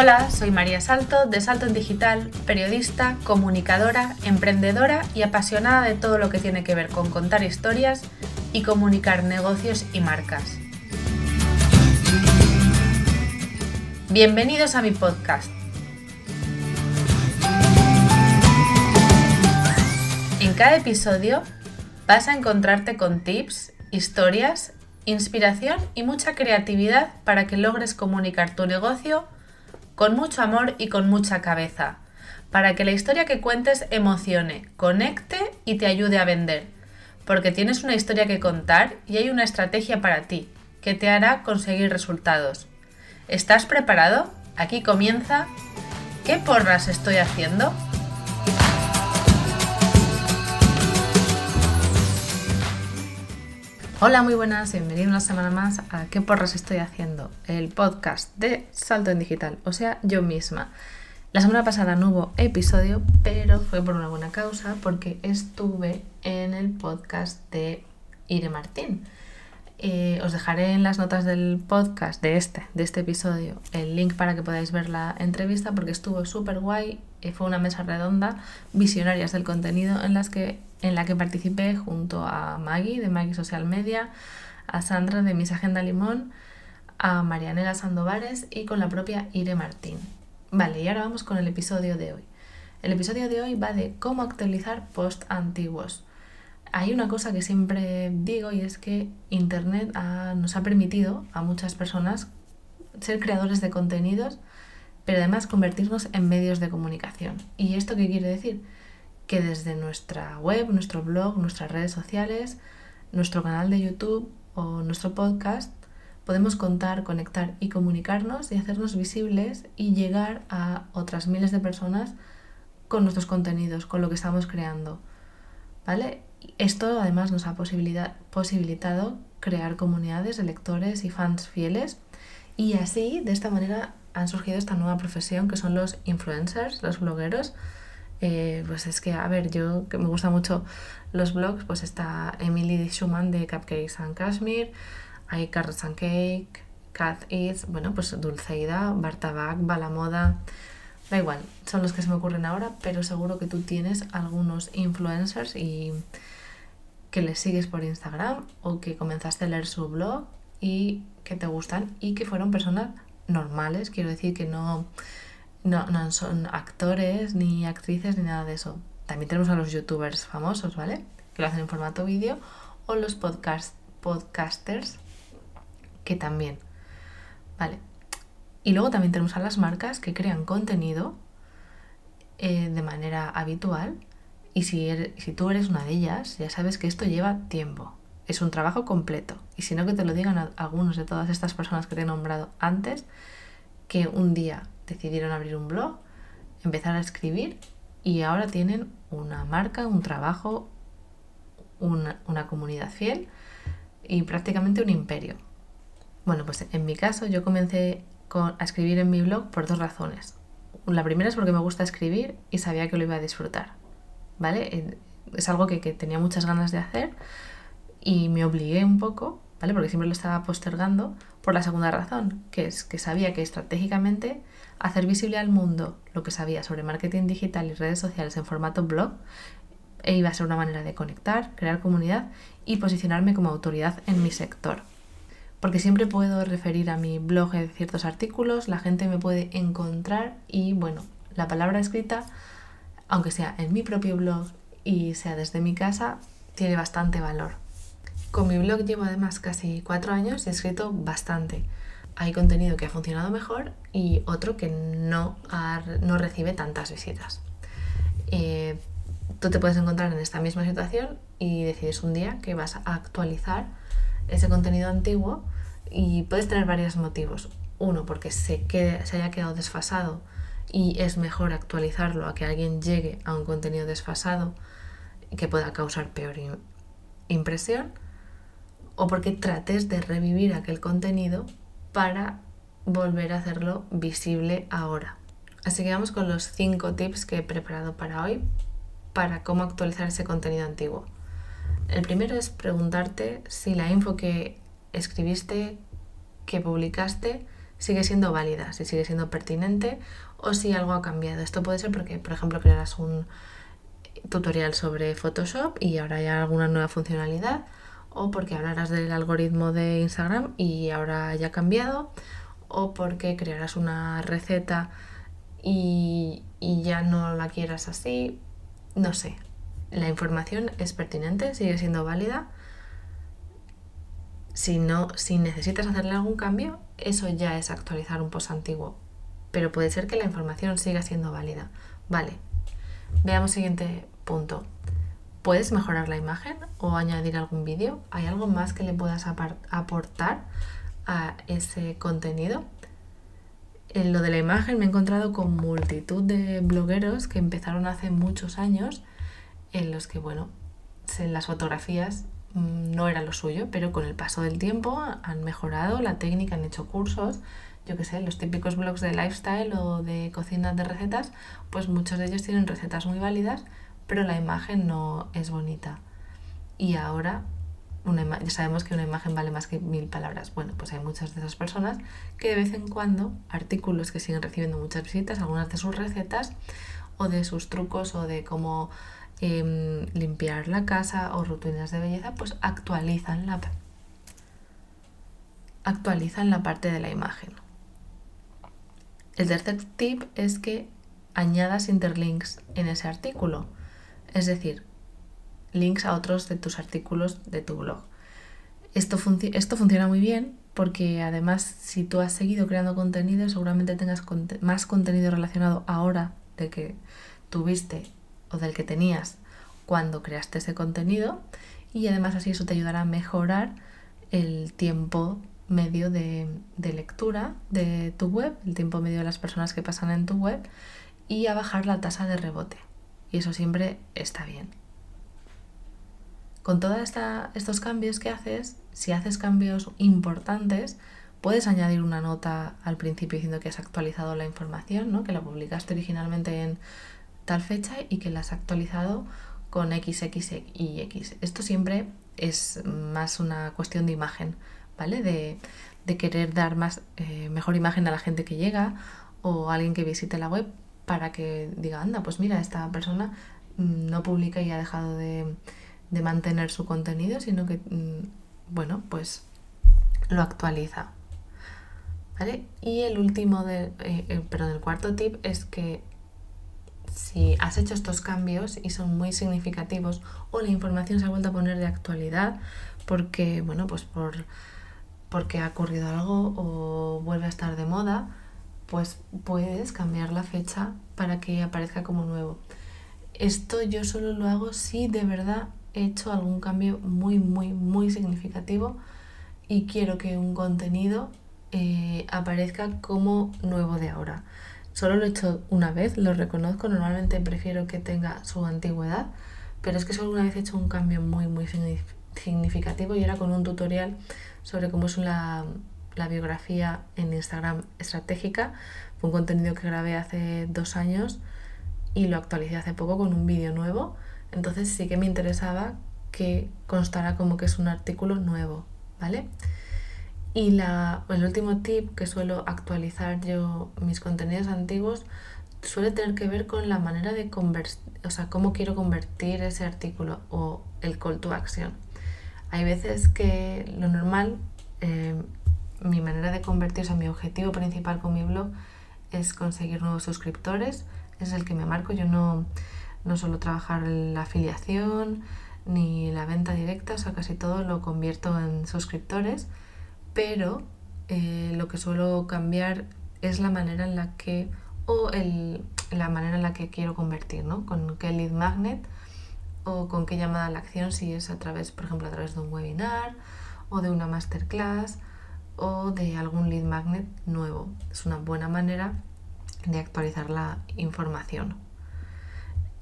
Hola, soy María Salto de Salto en Digital, periodista, comunicadora, emprendedora y apasionada de todo lo que tiene que ver con contar historias y comunicar negocios y marcas. Bienvenidos a mi podcast. En cada episodio vas a encontrarte con tips, historias, inspiración y mucha creatividad para que logres comunicar tu negocio con mucho amor y con mucha cabeza, para que la historia que cuentes emocione, conecte y te ayude a vender, porque tienes una historia que contar y hay una estrategia para ti, que te hará conseguir resultados. ¿Estás preparado? Aquí comienza ¿Qué porras estoy haciendo? Hola, muy buenas, bienvenido una semana más a ¿Qué porras estoy haciendo? El podcast de Salto en Digital, o sea, yo misma. La semana pasada no hubo episodio, pero fue por una buena causa, porque estuve en el podcast de Ire Martín. Eh, os dejaré en las notas del podcast de este, de este episodio, el link para que podáis ver la entrevista, porque estuvo súper guay. Eh, fue una mesa redonda, visionarias del contenido, en las que en la que participé junto a Maggie de Maggie Social Media, a Sandra de Mis Agenda Limón, a Marianela Sandovares y con la propia Ire Martín. Vale, y ahora vamos con el episodio de hoy. El episodio de hoy va de cómo actualizar post antiguos. Hay una cosa que siempre digo y es que Internet nos ha permitido a muchas personas ser creadores de contenidos, pero además convertirnos en medios de comunicación. ¿Y esto qué quiere decir? que desde nuestra web, nuestro blog, nuestras redes sociales, nuestro canal de YouTube o nuestro podcast podemos contar, conectar y comunicarnos y hacernos visibles y llegar a otras miles de personas con nuestros contenidos, con lo que estamos creando. ¿Vale? Esto además nos ha posibilitado crear comunidades de lectores y fans fieles y así, de esta manera, han surgido esta nueva profesión que son los influencers, los blogueros, eh, pues es que, a ver, yo que me gusta mucho los blogs, pues está Emily Schumann de Cupcakes and Kashmir, hay Carrots and Cake, Cat Eats, bueno, pues Dulceida, Bartabac, Balamoda, da igual, son los que se me ocurren ahora, pero seguro que tú tienes algunos influencers y que les sigues por Instagram o que comenzaste a leer su blog y que te gustan y que fueron personas normales, quiero decir que no no, no son actores ni actrices ni nada de eso. También tenemos a los youtubers famosos, ¿vale? Que lo hacen en formato vídeo. O los podcast, podcasters, que también. ¿Vale? Y luego también tenemos a las marcas que crean contenido eh, de manera habitual. Y si, si tú eres una de ellas, ya sabes que esto lleva tiempo. Es un trabajo completo. Y si no, que te lo digan algunos de todas estas personas que te he nombrado antes, que un día decidieron abrir un blog, empezar a escribir y ahora tienen una marca, un trabajo, una, comunidad fiel y prácticamente un imperio. Bueno, pues en mi caso yo comencé a escribir en mi blog por dos razones. La primera es porque me gusta escribir y sabía que lo iba a disfrutar. ¿Vale? Es algo que, que tenía muchas ganas de hacer y me obligué un poco, ¿vale? Porque siempre lo estaba postergando por la segunda razón, que es que sabía que estratégicamente hacer visible al mundo lo que sabía sobre marketing digital y redes sociales en formato blog e iba a ser una manera de conectar, crear comunidad y posicionarme como autoridad en mi sector. Porque siempre puedo referir a mi blog en ciertos artículos, la gente me puede encontrar y bueno, la palabra escrita, aunque sea en mi propio blog y sea desde mi casa, tiene bastante valor. Con mi blog llevo además casi cuatro años y he escrito bastante hay contenido que ha funcionado mejor y otro que no, no recibe tantas visitas. Eh, tú te puedes encontrar en esta misma situación y decides un día que vas a actualizar ese contenido antiguo y puedes tener varios motivos. Uno, porque se, se haya quedado desfasado y es mejor actualizarlo a que alguien llegue a un contenido desfasado que pueda causar peor impresión. O porque trates de revivir aquel contenido para volver a hacerlo visible ahora. Así que vamos con los 5 tips que he preparado para hoy para cómo actualizar ese contenido antiguo. El primero es preguntarte si la info que escribiste, que publicaste, sigue siendo válida, si sigue siendo pertinente o si algo ha cambiado. Esto puede ser porque, por ejemplo, crearás un tutorial sobre Photoshop y ahora hay alguna nueva funcionalidad o porque hablarás del algoritmo de Instagram y ahora haya cambiado o porque crearás una receta y, y ya no la quieras así, no sé. La información es pertinente, sigue siendo válida. Si no, si necesitas hacerle algún cambio, eso ya es actualizar un post antiguo. Pero puede ser que la información siga siendo válida. Vale. Veamos siguiente punto. ¿Puedes mejorar la imagen o añadir algún vídeo? ¿Hay algo más que le puedas aportar a ese contenido? En lo de la imagen me he encontrado con multitud de blogueros que empezaron hace muchos años en los que, bueno, las fotografías mm, no era lo suyo, pero con el paso del tiempo han mejorado la técnica, han hecho cursos, yo qué sé, los típicos blogs de lifestyle o de cocina de recetas, pues muchos de ellos tienen recetas muy válidas, pero la imagen no es bonita. Y ahora sabemos que una imagen vale más que mil palabras. Bueno, pues hay muchas de esas personas que de vez en cuando, artículos que siguen recibiendo muchas visitas, algunas de sus recetas o de sus trucos o de cómo em, limpiar la casa o rutinas de belleza, pues actualizan la, actualizan la parte de la imagen. El tercer tip es que añadas interlinks en ese artículo. Es decir, links a otros de tus artículos de tu blog. Esto, esto funciona muy bien porque además si tú has seguido creando contenido seguramente tengas más contenido relacionado ahora de que tuviste o del que tenías cuando creaste ese contenido y además así eso te ayudará a mejorar el tiempo medio de, de, lectura de tu web, el tiempo medio de las personas que pasan en tu web y a bajar la tasa de rebote. Y eso siempre está bien con todos estos cambios que haces, si haces cambios importantes, puedes añadir una nota al principio diciendo que has actualizado la información, ¿no? que la publicaste originalmente en tal fecha y que la has actualizado con XX y X. Esto siempre es más una cuestión de imagen, ¿vale? De, querer dar más, eh, mejor imagen a la gente que llega o a alguien que visite la web para que diga, anda, pues mira, esta persona mm, no publica y ha dejado de, de mantener su contenido, sino que, mm, bueno, pues lo actualiza. ¿Vale? Y el último, de, eh, eh, perdón, el cuarto tip es que si has hecho estos cambios y son muy significativos o la información se ha vuelto a poner de actualidad porque, bueno, pues por, porque ha ocurrido algo o vuelve a estar de moda, pues puedes cambiar la fecha para que aparezca como nuevo. Esto yo solo lo hago si de verdad he hecho algún cambio muy, muy, muy significativo y quiero que un contenido eh, aparezca como nuevo de ahora. Solo lo he hecho una vez, lo reconozco, normalmente prefiero que tenga su antigüedad, pero es que solo una vez he hecho un cambio muy, muy significativo y era con un tutorial sobre cómo es la, la biografía en Instagram estratégica. Fue un contenido que grabé hace dos años y lo actualicé hace poco con un vídeo nuevo entonces sí que me interesaba que constara como que es un artículo nuevo, ¿vale? Y la, el último tip que suelo actualizar yo mis contenidos antiguos suele tener que ver con la manera de convertir, o sea, cómo quiero convertir ese artículo o el call to action. Hay veces que lo normal, eh, mi manera de convertir, o sea, mi objetivo principal con mi blog es conseguir nuevos suscriptores, es el que me marco, yo no no solo trabajar la afiliación ni la venta directa, o sea, casi todo lo convierto en suscriptores, pero eh, lo que suelo cambiar es la manera en la que, o el, la manera en la que quiero convertir, ¿no? Con qué lead magnet o con qué llamada a la acción, si es a través, por ejemplo, a través de un webinar o de una masterclass o de algún lead magnet nuevo. Es una buena manera de actualizar la información.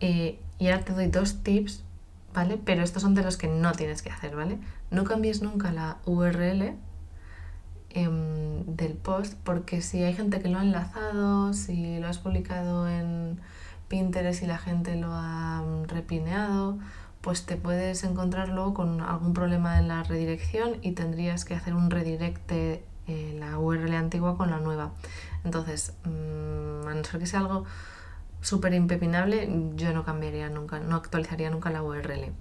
Eh, y ahora te doy dos tips, ¿vale? Pero estos son de los que no tienes que hacer, ¿vale? No cambies nunca la URL em, del post porque si hay gente que lo ha enlazado, si lo has publicado en Pinterest y la gente lo ha mm, repineado, pues te puedes encontrar luego con algún problema en la redirección y tendrías que hacer un redirect eh, la URL antigua con la nueva. Entonces, mm, a no ser que sea algo súper impepinable, yo no cambiaría nunca, no actualizaría nunca la URL.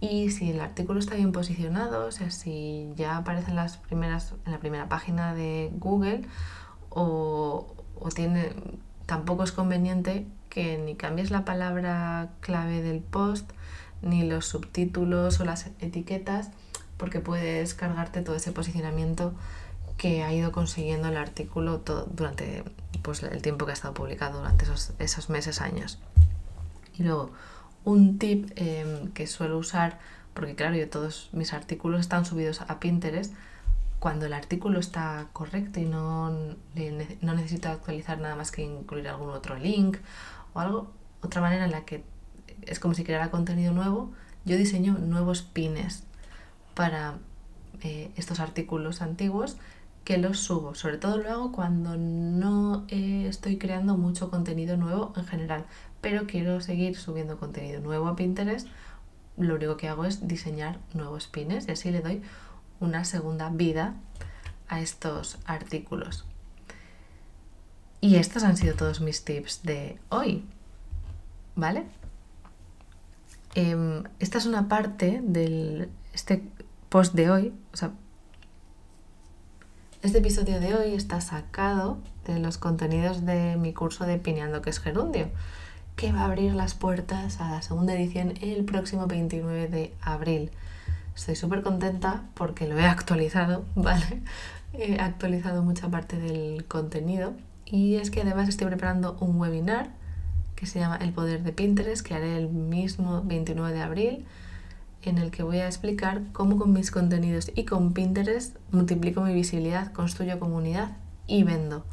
Y si el artículo está bien posicionado, o sea, si ya aparece en, las primeras, en la primera página de Google o, o tiene, tampoco es conveniente que ni cambies la palabra clave del post, ni los subtítulos o las etiquetas, porque puedes cargarte todo ese posicionamiento que ha ido consiguiendo el artículo durante pues, el tiempo que ha estado publicado, durante esos, esos meses, años. Y luego, un tip em, que suelo usar, porque claro, yo todos mis artículos están subidos a Pinterest, cuando el artículo está correcto y no, no necesito actualizar nada más que incluir algún otro link o algo, otra manera en la que es como si creara contenido nuevo, yo diseño nuevos pines para eh, estos artículos antiguos que los subo. Sobre todo lo hago cuando no eh, estoy creando mucho contenido nuevo en general, pero quiero seguir subiendo contenido nuevo a Pinterest. Lo único que hago es diseñar nuevos pines y así le doy una segunda vida a estos artículos. Y estos han sido todos mis tips de hoy. ¿Vale? Em, esta es una parte del este post de hoy. O sea, este episodio de hoy está sacado de los contenidos de mi curso de Pineando que es Gerundio, que va a abrir las puertas a la segunda edición el próximo 29 de abril. Estoy súper contenta porque lo he actualizado, ¿vale? He actualizado mucha parte del contenido y es que además estoy preparando un webinar que se llama El Poder de Pinterest, que haré el mismo 29 de abril, en el que voy a explicar cómo con mis contenidos y con Pinterest multiplico mi visibilidad, construyo comunidad y vendo.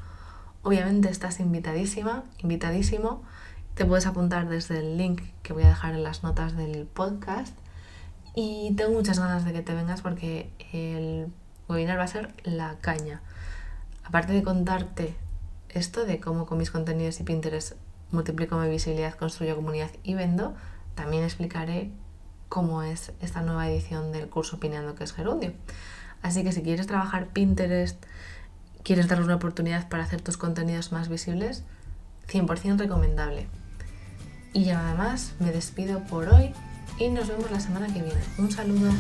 Obviamente estás invitadísima, invitadísimo. Te puedes apuntar desde el link que voy a dejar en las notas del podcast y tengo muchas ganas de que te vengas porque el webinar va a ser la caña. Aparte de contarte esto de cómo con mis contenidos y Pinterest multiplico mi visibilidad, construyo comunidad y vendo, también explicaré cómo es esta nueva edición del curso Pineando que es Gerundio. Así que si quieres trabajar Pinterest, quieres darle una oportunidad para hacer tus contenidos más visibles, 100% recomendable. Y ya nada más, me despido por hoy y nos vemos la semana que viene. Un saludo.